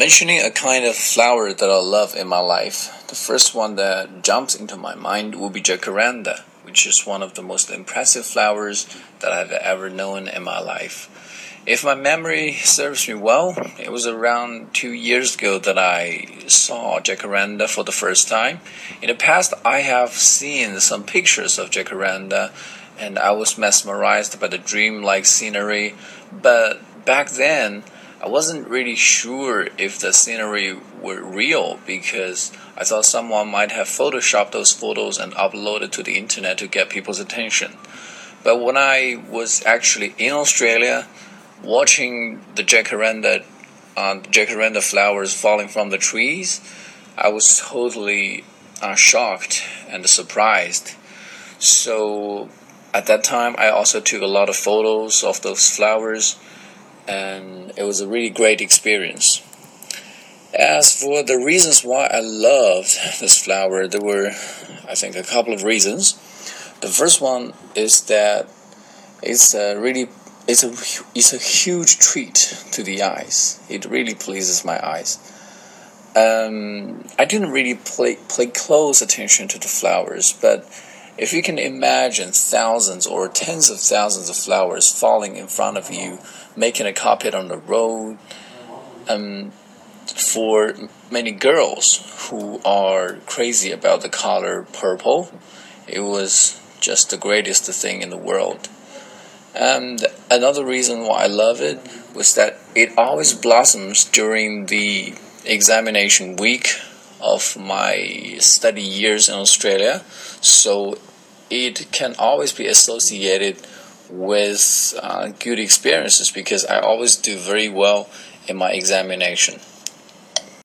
Mentioning a kind of flower that I love in my life, the first one that jumps into my mind will be jacaranda, which is one of the most impressive flowers that I've ever known in my life. If my memory serves me well, it was around two years ago that I saw jacaranda for the first time. In the past, I have seen some pictures of jacaranda and I was mesmerized by the dreamlike scenery, but back then, I wasn't really sure if the scenery were real because I thought someone might have photoshopped those photos and uploaded to the internet to get people's attention. But when I was actually in Australia, watching the jacaranda, uh, jacaranda flowers falling from the trees, I was totally uh, shocked and surprised. So at that time, I also took a lot of photos of those flowers and it was a really great experience. As for the reasons why I loved this flower, there were, I think, a couple of reasons. The first one is that it's a really it's a it's a huge treat to the eyes. It really pleases my eyes. Um, I didn't really play play close attention to the flowers, but if you can imagine thousands or tens of thousands of flowers falling in front of you, making a carpet on the road, um, for many girls who are crazy about the color purple, it was just the greatest thing in the world. And another reason why I love it was that it always blossoms during the examination week of my study years in Australia. So it can always be associated with uh, good experiences because I always do very well in my examination.